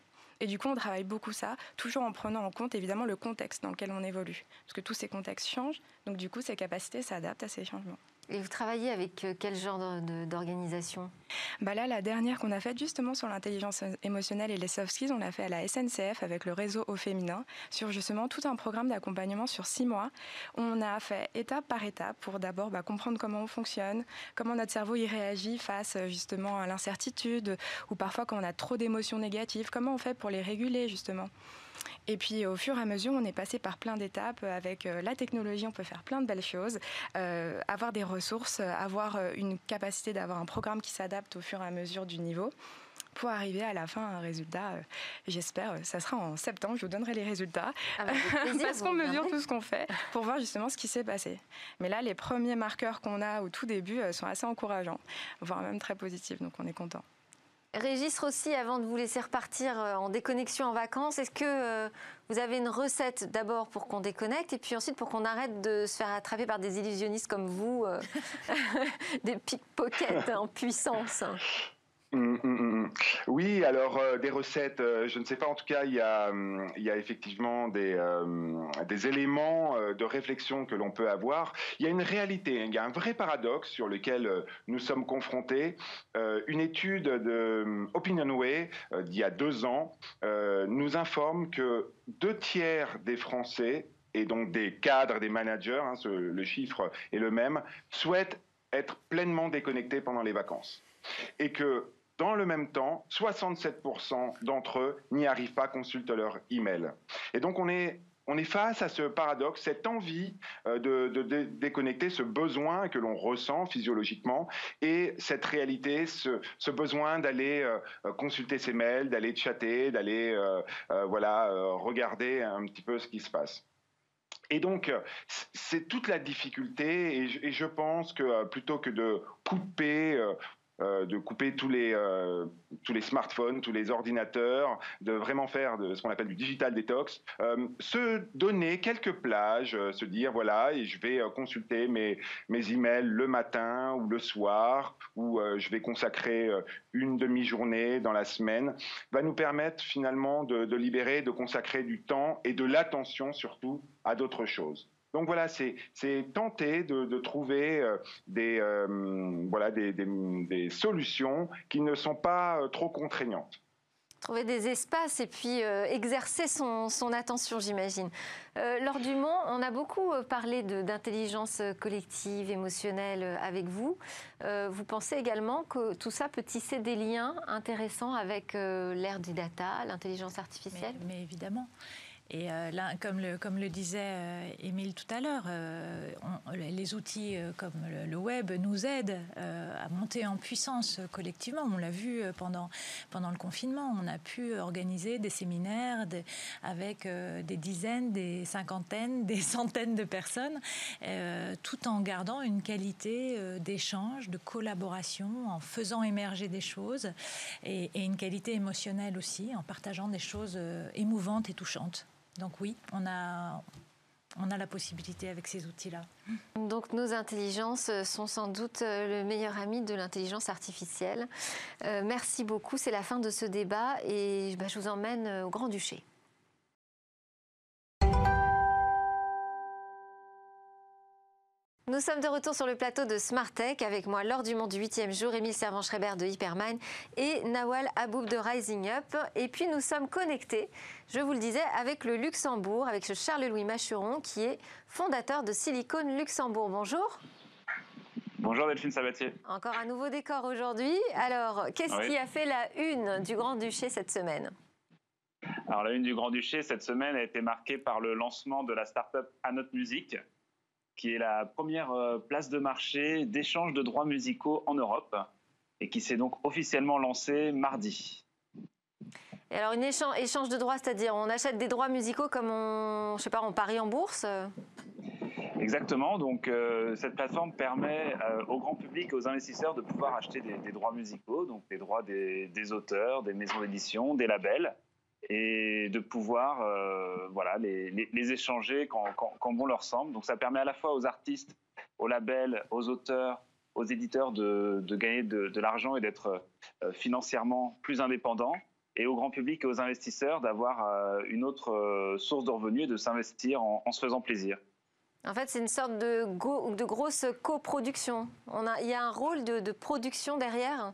Et du coup, on travaille beaucoup ça, toujours en prenant en compte évidemment le contexte dans lequel on évolue. Parce que tous ces contextes changent, donc du coup, ces capacités s'adaptent à ces changements. Et vous travaillez avec euh, quel genre d'organisation? Bah Là, la dernière qu'on a faite justement sur l'intelligence émotionnelle et les soft skills, on l'a fait à la SNCF avec le réseau au féminin sur justement tout un programme d'accompagnement sur six mois. On a fait étape par étape pour d'abord bah, comprendre comment on fonctionne, comment notre cerveau y réagit face justement à l'incertitude ou parfois quand on a trop d'émotions négatives, comment on fait pour les réguler justement? Et puis au fur et à mesure, on est passé par plein d'étapes. Avec euh, la technologie, on peut faire plein de belles choses. Euh, avoir des ressources, avoir euh, une capacité d'avoir un programme qui s'adapte au fur et à mesure du niveau pour arriver à la fin à un résultat. J'espère, ça sera en septembre, je vous donnerai les résultats. Ah bah, [LAUGHS] parce qu'on mesure tout ce qu'on fait pour voir justement ce qui s'est passé. Mais là, les premiers marqueurs qu'on a au tout début sont assez encourageants, voire même très positifs, donc on est content. Régis Rossi, avant de vous laisser repartir euh, en déconnexion en vacances, est-ce que euh, vous avez une recette d'abord pour qu'on déconnecte et puis ensuite pour qu'on arrête de se faire attraper par des illusionnistes comme vous, euh, [LAUGHS] des pickpockets en puissance? Hum, hum, hum, oui, alors euh, des recettes, euh, je ne sais pas, en tout cas, il y a, il y a effectivement des, euh, éléments de réflexion que l'on peut avoir. Il y a une réalité, il y a un vrai paradoxe sur lequel nous sommes confrontés. une étude de Opinionway d'il y a deux ans nous informe que deux tiers des Français et donc des cadres, des managers, hein, le chiffre est le même, souhaitent être pleinement déconnectés pendant les vacances. Et que dans le même temps, 67% d'entre eux n'y arrivent pas, consultent leur email. Et donc on est face à ce paradoxe, cette envie euh, de, déconnecter, ce besoin que l'on ressent physiologiquement et cette réalité, ce, besoin d'aller euh, consulter ses mails, d'aller chatter, d'aller euh, voilà regarder un petit peu ce qui se passe. Et donc, c'est toute la difficulté, et je pense que plutôt que de couper euh, de couper tous les, euh, tous les smartphones, tous les ordinateurs, de vraiment faire ce qu'on appelle du digital detox, euh, se donner quelques plages, se dire voilà, et je vais consulter mes, mes emails le matin ou le soir, ou je vais consacrer une demi-journée dans la semaine, va nous permettre finalement de, de libérer, de consacrer du temps et de l'attention surtout à d'autres choses. Donc voilà, c'est tenter de, trouver euh, des, euh, voilà, des, solutions qui ne sont pas euh, trop contraignantes. Trouver des espaces et puis exercer son, attention, j'imagine. lors du Mont, on a beaucoup parlé d'intelligence collective, émotionnelle avec vous. vous pensez également que tout ça peut tisser des liens intéressants avec l'ère du data, l'intelligence artificielle? Mais évidemment. Et euh, là, comme le, disait euh, Émile tout à l'heure, euh, les outils comme le, web nous aident à monter en puissance collectivement. On l'a vu pendant, le confinement. On a pu organiser des séminaires avec des dizaines, des cinquantaines, [LAUGHS] des centaines de personnes, tout en gardant une qualité d'échange, de collaboration, en faisant émerger des choses et une qualité émotionnelle aussi, en partageant des choses émouvantes et touchantes. Donc oui, on a, on a la possibilité avec ces outils-là. Donc nos intelligences sont sans doute le meilleur ami de l'intelligence artificielle. Euh, merci beaucoup, c'est la fin de ce débat et bah, je vous emmène au Grand-Duché. Nous sommes de retour sur le plateau de Smart Tech avec moi Laure Dumont du 8e jour, Émile Servan-Schreiber de Hypermine et Nawal Aboub de Rising Up. Et puis nous sommes connectés, je vous le disais, avec le Luxembourg, avec ce Charles-Louis Machuron qui est fondateur de Silicon Luxembourg. Bonjour. Bonjour Delphine Sabatier. Encore un nouveau décor aujourd'hui. Alors, qu'est-ce qui a fait la une du Grand-Duché cette semaine? Alors, la une du Grand-Duché cette semaine a été marquée par le lancement de la start-up Anot Music, qui est la première euh, place de marché d'échange de droits musicaux en Europe et qui s'est donc officiellement lancée mardi. Et alors, une échange, échange de droits, c'est-à-dire on achète des droits musicaux comme on, je sais pas, on parie en bourse? Exactement. Donc, euh, cette plateforme permet euh, au grand public et aux investisseurs de pouvoir acheter des, droits musicaux, donc des droits des, des auteurs, des maisons d'édition, des labels, et de pouvoir euh, voilà, les, échanger quand, quand, bon leur semble. Donc ça permet à la fois aux artistes, aux labels, aux auteurs, aux éditeurs de, gagner de, l'argent et d'être euh, financièrement plus indépendants, et au grand public et aux investisseurs d'avoir euh, une autre source de revenus et de s'investir en, se faisant plaisir. En fait, c'est une sorte de, grosse coproduction. Il y a un rôle de production derrière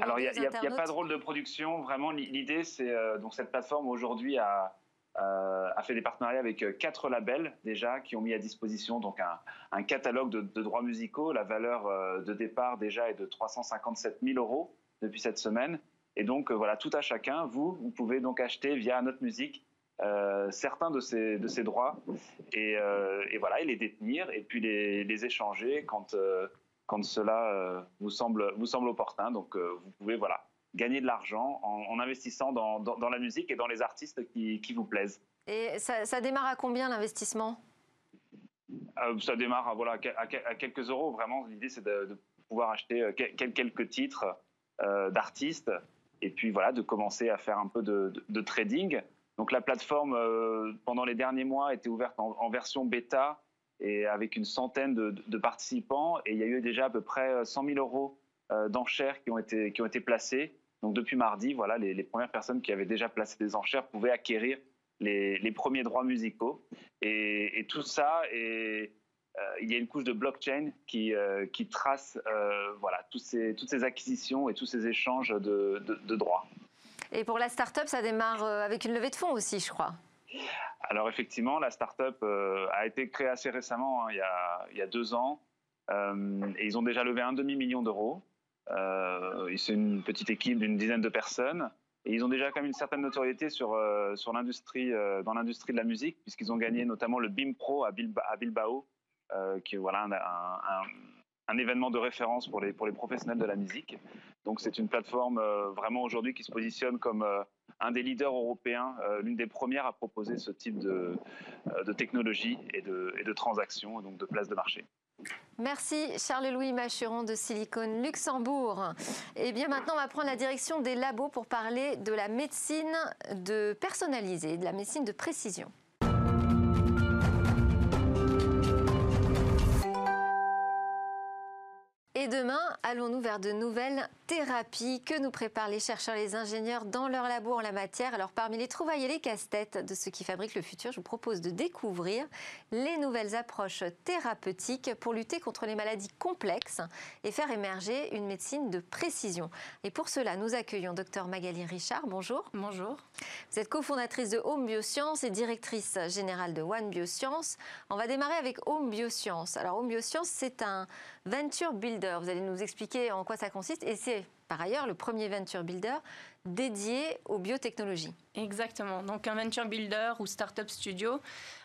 alors, il n'y a, pas de rôle de production. Vraiment, l'idée, c'est euh, donc cette plateforme aujourd'hui a, euh, a, fait des partenariats avec euh, quatre labels déjà qui ont mis à disposition donc un, un catalogue de, de, droits musicaux. La valeur de départ déjà est de 357 000 euros depuis cette semaine. Et donc voilà, tout à chacun. Vous, vous pouvez donc acheter via notre musique certains de ces, de ces droits et, et, voilà, et les détenir et puis les, les échanger quand quand cela euh, vous, semble, vous semble opportun. Donc, euh, vous pouvez voilà, gagner de l'argent en, investissant dans, dans, la musique et dans les artistes qui, qui vous plaisent. Et ça, démarre à combien l'investissement? Euh, Ça démarre voilà, à, quelques euros. Vraiment, l'idée, c'est de, pouvoir acheter quelques titres d'artistes et puis voilà, de commencer à faire un peu de, de, trading. Donc, la plateforme, pendant les derniers mois, était ouverte en, en version bêta et avec une centaine de, participants. Et il y a eu déjà à peu près 100 000 euros euh, d'enchères qui ont été qui ont été placées. Donc depuis mardi, voilà, les, premières personnes qui avaient déjà placé des enchères pouvaient acquérir les, premiers droits musicaux. Et, tout ça, euh, il y a une couche de blockchain qui, euh, trace voilà, tous ces, toutes ces acquisitions et tous ces échanges de, de droits. Et pour la start-up, ça démarre avec une levée de fonds aussi, je crois. Alors effectivement, la start-up euh, a été créée assez récemment, hein, il, y a, deux ans, euh, et ils ont déjà levé un demi-million d'euros. Euh, c'est une petite équipe d'une dizaine de personnes. Et ils ont déjà quand même une certaine notoriété sur, dans l'industrie de la musique, puisqu'ils ont gagné notamment le BIM Pro à, Bilbao, qui est voilà, un, événement de référence pour les professionnels de la musique. Donc c'est une plateforme vraiment aujourd'hui qui se positionne comme un des leaders européens, euh, l'une des premières à proposer ce type de, euh, technologie et de, et de transactions, donc de place de marché. Merci Charles-Louis Machuron de Silicon Luxembourg. Et eh bien maintenant, on va prendre la direction des labos pour parler de la médecine de personnalisée, de la médecine de précision. Et demain, allons-nous vers de nouvelles thérapies que nous préparent les chercheurs, les ingénieurs dans leur labo en la matière? Alors parmi les trouvailles et les casse-têtes de ceux qui fabriquent le futur, je vous propose de découvrir les nouvelles approches thérapeutiques pour lutter contre les maladies complexes et faire émerger une médecine de précision. Et pour cela, nous accueillons Dr Magali Richard. Bonjour. Bonjour. Vous êtes cofondatrice de Home Bioscience et directrice générale de One Bioscience. On va démarrer avec Home Bioscience. Alors Home Bioscience, c'est un venture builder vous allez nous expliquer en quoi ça consiste. Et c'est par ailleurs le premier Venture Builder dédié aux biotechnologies. Exactement. Donc un Venture Builder ou Startup Studio,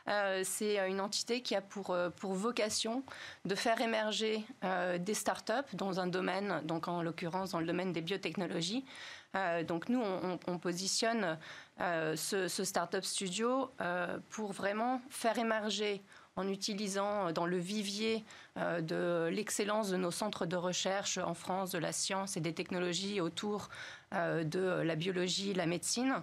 euh, c'est une entité qui a pour, euh, pour vocation de faire émerger euh, des startups dans un domaine, donc en l'occurrence dans le domaine des biotechnologies. donc nous, on, positionne ce, ce, Startup Studio pour vraiment faire émerger en utilisant dans le vivier de l'excellence de nos centres de recherche en France, de la science et des technologies autour euh, de la biologie, la médecine,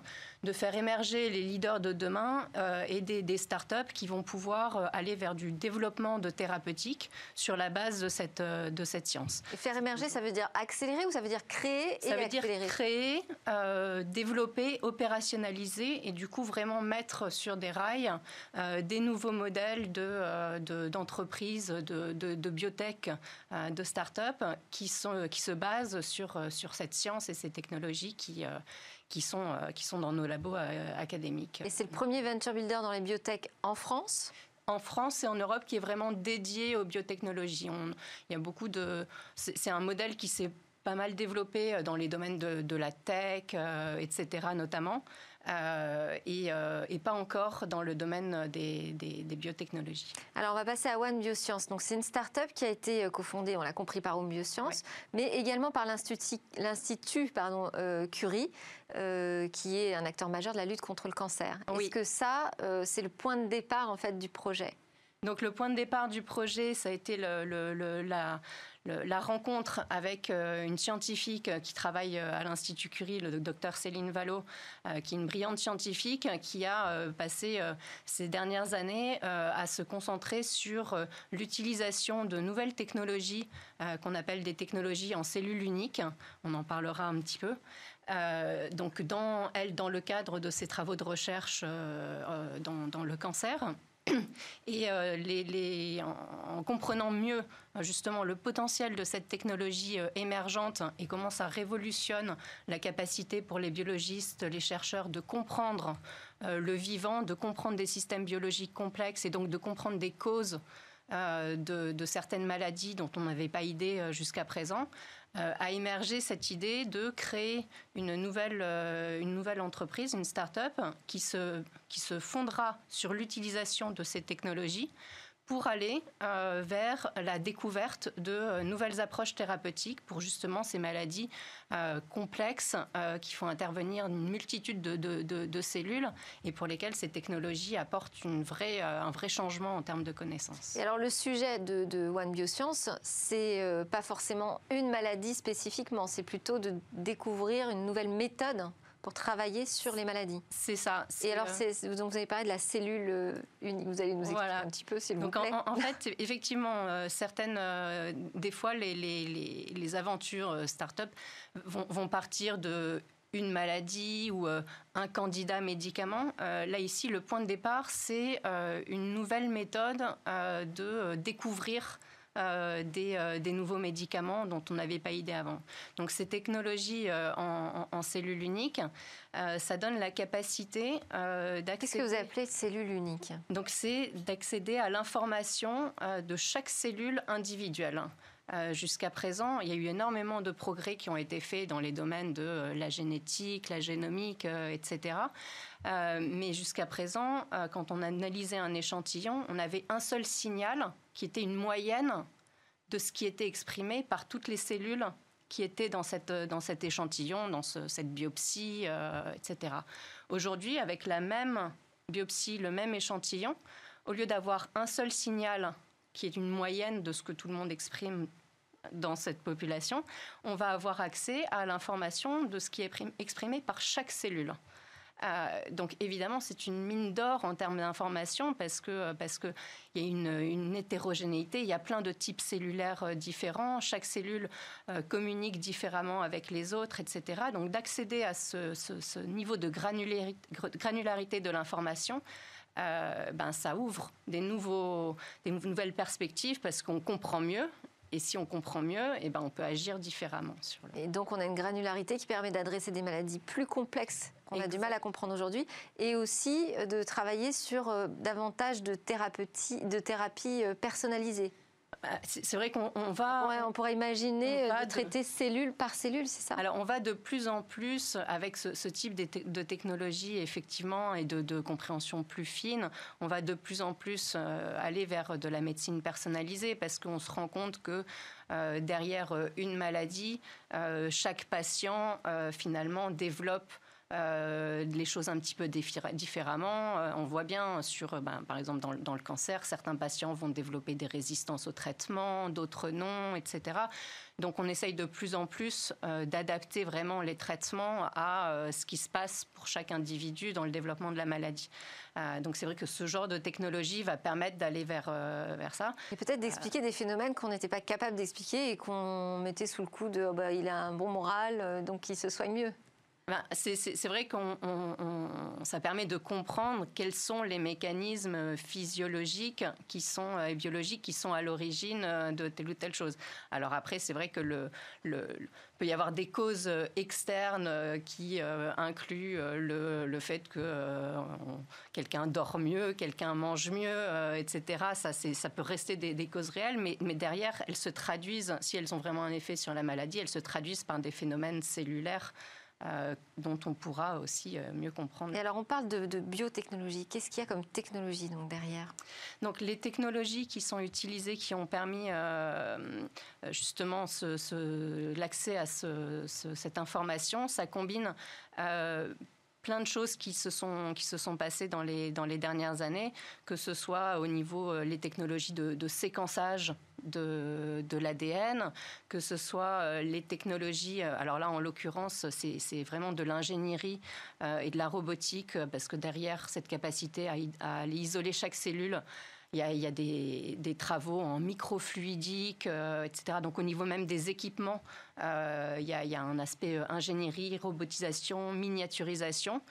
de faire émerger les leaders de demain euh, et des, des startups qui vont pouvoir euh, aller vers du développement de thérapeutiques sur la base de cette, de cette science. Et faire émerger, ça veut dire accélérer ou ça veut dire créer et Ça veut accélérer? dire créer, développer, opérationnaliser et du coup vraiment mettre sur des rails des nouveaux modèles d'entreprises, de, de, de, biotech, de start-up qui, sont, qui se basent sur, sur cette science et ces technologies qui, euh, qui, sont, euh, qui sont dans nos labos euh, académiques. Et c'est le premier venture builder dans les biotech en France? En France et en Europe qui est vraiment dédié aux biotechnologies. il y a beaucoup de. C'est un modèle qui s'est pas mal développé dans les domaines de, de la tech, etc. notamment. Euh, euh, et, pas encore dans le domaine des, biotechnologies. Alors on va passer à One Bioscience. Donc c'est une start-up qui a été euh, cofondée, on l'a compris, par One Bioscience, mais également par l'Institut Curie, qui est un acteur majeur de la lutte contre le cancer. Est-ce que ça, c'est le point de départ en fait du projet? Donc le point de départ du projet, ça a été le, la, la rencontre avec euh, une scientifique qui travaille euh, à l'Institut Curie, le docteur Céline Vallot, euh, qui est une brillante scientifique, qui a passé ces dernières années à se concentrer sur l'utilisation de nouvelles technologies qu'on appelle des technologies en cellules uniques. On en parlera un petit peu. donc, dans, elle, dans le cadre de ses travaux de recherche dans, le cancer, et euh, en, comprenant mieux justement le potentiel de cette technologie euh, émergente et comment ça révolutionne la capacité pour les biologistes, les chercheurs de comprendre euh, le vivant, de comprendre des systèmes biologiques complexes et donc de comprendre des causes de, certaines maladies dont on n'avait pas idée jusqu'à présent, euh, a émergé cette idée de créer une nouvelle, euh, une nouvelle entreprise, une start-up, qui se, qui se fondera sur l'utilisation de ces technologies pour aller euh, vers la découverte de euh, nouvelles approches thérapeutiques pour justement ces maladies euh, complexes qui font intervenir une multitude de, cellules et pour lesquelles ces technologies apportent un vrai changement en termes de connaissances. Et alors le sujet de, One Bioscience, c'est pas forcément une maladie spécifiquement, c'est plutôt de découvrir une nouvelle méthode pour travailler sur les maladies. C'est ça. Et alors, euh, donc vous avez parlé de la cellule euh, unique. Vous allez nous expliquer un petit peu, s'il vous plaît. En, en, [LAUGHS] fait, effectivement, euh, certaines, des fois, les, les, les, aventures start-up vont, vont, partir de une maladie ou un candidat médicament. là, ici, le point de départ, c'est une nouvelle méthode de découvrir euh, euh, des, nouveaux médicaments dont on n'avait pas idée avant. Donc ces technologies euh, en, cellules uniques, ça donne la capacité d'accéder... Qu'est-ce que vous appelez cellule unique? Donc c'est d'accéder à l'information de chaque cellule individuelle. Jusqu'à présent, il y a eu énormément de progrès qui ont été faits dans les domaines de la génétique, la génomique, etc. mais jusqu'à présent, quand on analysait un échantillon, on avait un seul signal qui était une moyenne de ce qui était exprimé par toutes les cellules qui étaient dans, cette, dans cet échantillon, dans cette biopsie, euh, etc. Aujourd'hui, avec la même biopsie, le même échantillon, au lieu d'avoir un seul signal qui est une moyenne de ce que tout le monde exprime dans cette population, on va avoir accès à l'information de ce qui est exprimé par chaque cellule. Euh, donc évidemment, c'est une mine d'or en termes d'information parce que parce que il y a une, hétérogénéité, il y a plein de types cellulaires euh, différents, chaque cellule euh, communique différemment avec les autres, etc. Donc d'accéder à ce, niveau de granularité, de l'information. ben, ça ouvre des, nouveaux, des nouvelles perspectives parce qu'on comprend mieux et si on comprend mieux, eh ben on peut agir différemment. Sur Et donc on a une granularité qui permet d'adresser des maladies plus complexes qu'on a du mal à comprendre aujourd'hui, et aussi euh, de travailler sur euh, davantage de, thérapie, de thérapie euh, personnalisée. Bah, c'est vrai qu'on va. on pourrait imaginer de traiter cellule par cellule, c'est ça? Alors, on va de plus en plus, avec ce, type de, technologie, effectivement, et de, compréhension plus fine, on va de plus en plus aller vers de la médecine personnalisée parce qu'on se rend compte que derrière une maladie, chaque patient, finalement, développe les choses un petit peu différemment. on voit bien sur, ben, par exemple, dans, dans, le cancer, certains patients vont développer des résistances au traitement, d'autres non, etc. Donc on essaye de plus en plus euh, d'adapter vraiment les traitements à euh, ce qui se passe pour chaque individu dans le développement de la maladie. Euh, donc c'est vrai que ce genre de technologie va permettre d'aller vers, vers ça. Et peut-être d'expliquer des phénomènes qu'on n'était pas capable d'expliquer et qu'on mettait sous le coup de oh bah, il a un bon moral, donc il se soigne mieux. Ben, c'est vrai que ça permet de comprendre quels sont les mécanismes physiologiques qui sont, et biologiques qui sont à l'origine de telle ou telle chose. Alors après, c'est vrai que le, peut y avoir des causes externes qui euh, incluent le, le, fait que euh, quelqu'un dort mieux, quelqu'un mange mieux, etc. Ça, ça peut rester des, des, causes réelles, mais, mais derrière, elles se traduisent, si elles ont vraiment un effet sur la maladie, elles se traduisent par des phénomènes cellulaires euh, dont on pourra aussi euh, mieux comprendre. Et alors on parle de, biotechnologie. Qu'est-ce qu'il y a comme technologie donc derrière? Donc les technologies qui sont utilisées, qui ont permis euh, justement l'accès à cette information, ça combine plein de choses qui se sont, qui se sont passées dans les, dans les dernières années, que ce soit au niveau euh, les technologies de, séquençage de, de l'ADN, que ce soit euh, les technologies, euh, alors là en l'occurrence c'est vraiment de l'ingénierie et de la robotique, parce que derrière cette capacité à, à isoler chaque cellule, il y a, des, travaux en microfluidique, euh, etc. Donc au niveau même des équipements, euh, il, y a, un aspect euh, ingénierie, robotisation, miniaturisation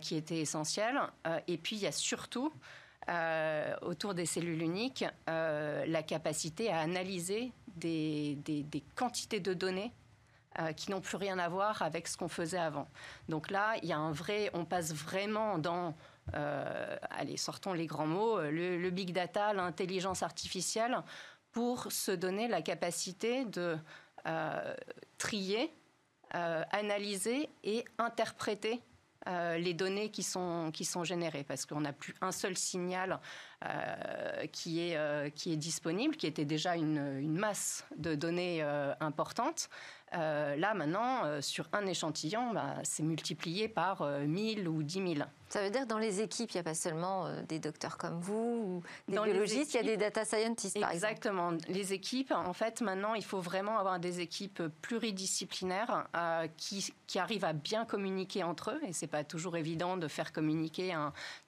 qui était essentiel. et puis il y a surtout autour des cellules uniques la capacité à analyser des, quantités de données qui n'ont plus rien à voir avec ce qu'on faisait avant. Donc là, il y a un vrai, on passe vraiment dans euh, allez, sortons les grands mots, le, big data, l'intelligence artificielle, pour se donner la capacité de euh, trier, euh, analyser et interpréter les données qui sont, qui sont générées, parce qu'on n'a plus un seul signal qui, est, qui est disponible, qui était déjà une, masse de données importante. là, maintenant, sur un échantillon, bah, c'est multiplié par 1000 ou 10 000. Ça veut dire que dans les équipes, il n'y a pas seulement euh, des docteurs comme vous, ou des biologistes, il y a des data scientists, par exemple. Exactement. Les équipes, en fait, maintenant, il faut vraiment avoir des équipes pluridisciplinaires euh, qui, qui, arrivent à bien communiquer entre eux. Et c'est pas toujours évident de faire communiquer,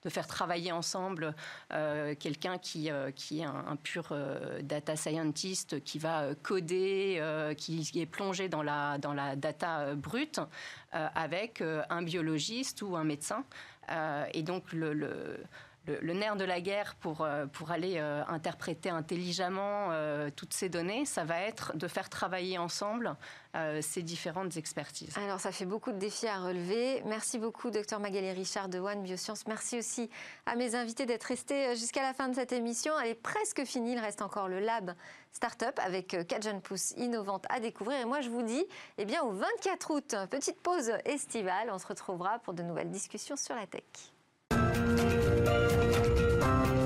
de faire travailler ensemble euh, quelqu'un qui, qui est un, pur data scientist, qui va coder, qui est plongé dans la, dans la data brute, avec un biologiste ou un médecin. Euh, et donc le, le, nerf de la guerre pour, euh, pour aller euh, interpréter intelligemment toutes ces données, ça va être de faire travailler ensemble ces différentes expertises. Alors, ça fait beaucoup de défis à relever. Merci beaucoup, docteur Magali Richard de One Bioscience. Merci aussi à mes invités d'être restés jusqu'à la fin de cette émission. Elle est presque finie. Il reste encore le lab Startup avec quatre jeunes pousses innovantes à découvrir. Et moi, je vous dis, eh bien, au 24 août, petite pause estivale. On se retrouvera pour de nouvelles discussions sur la tech. Thank you.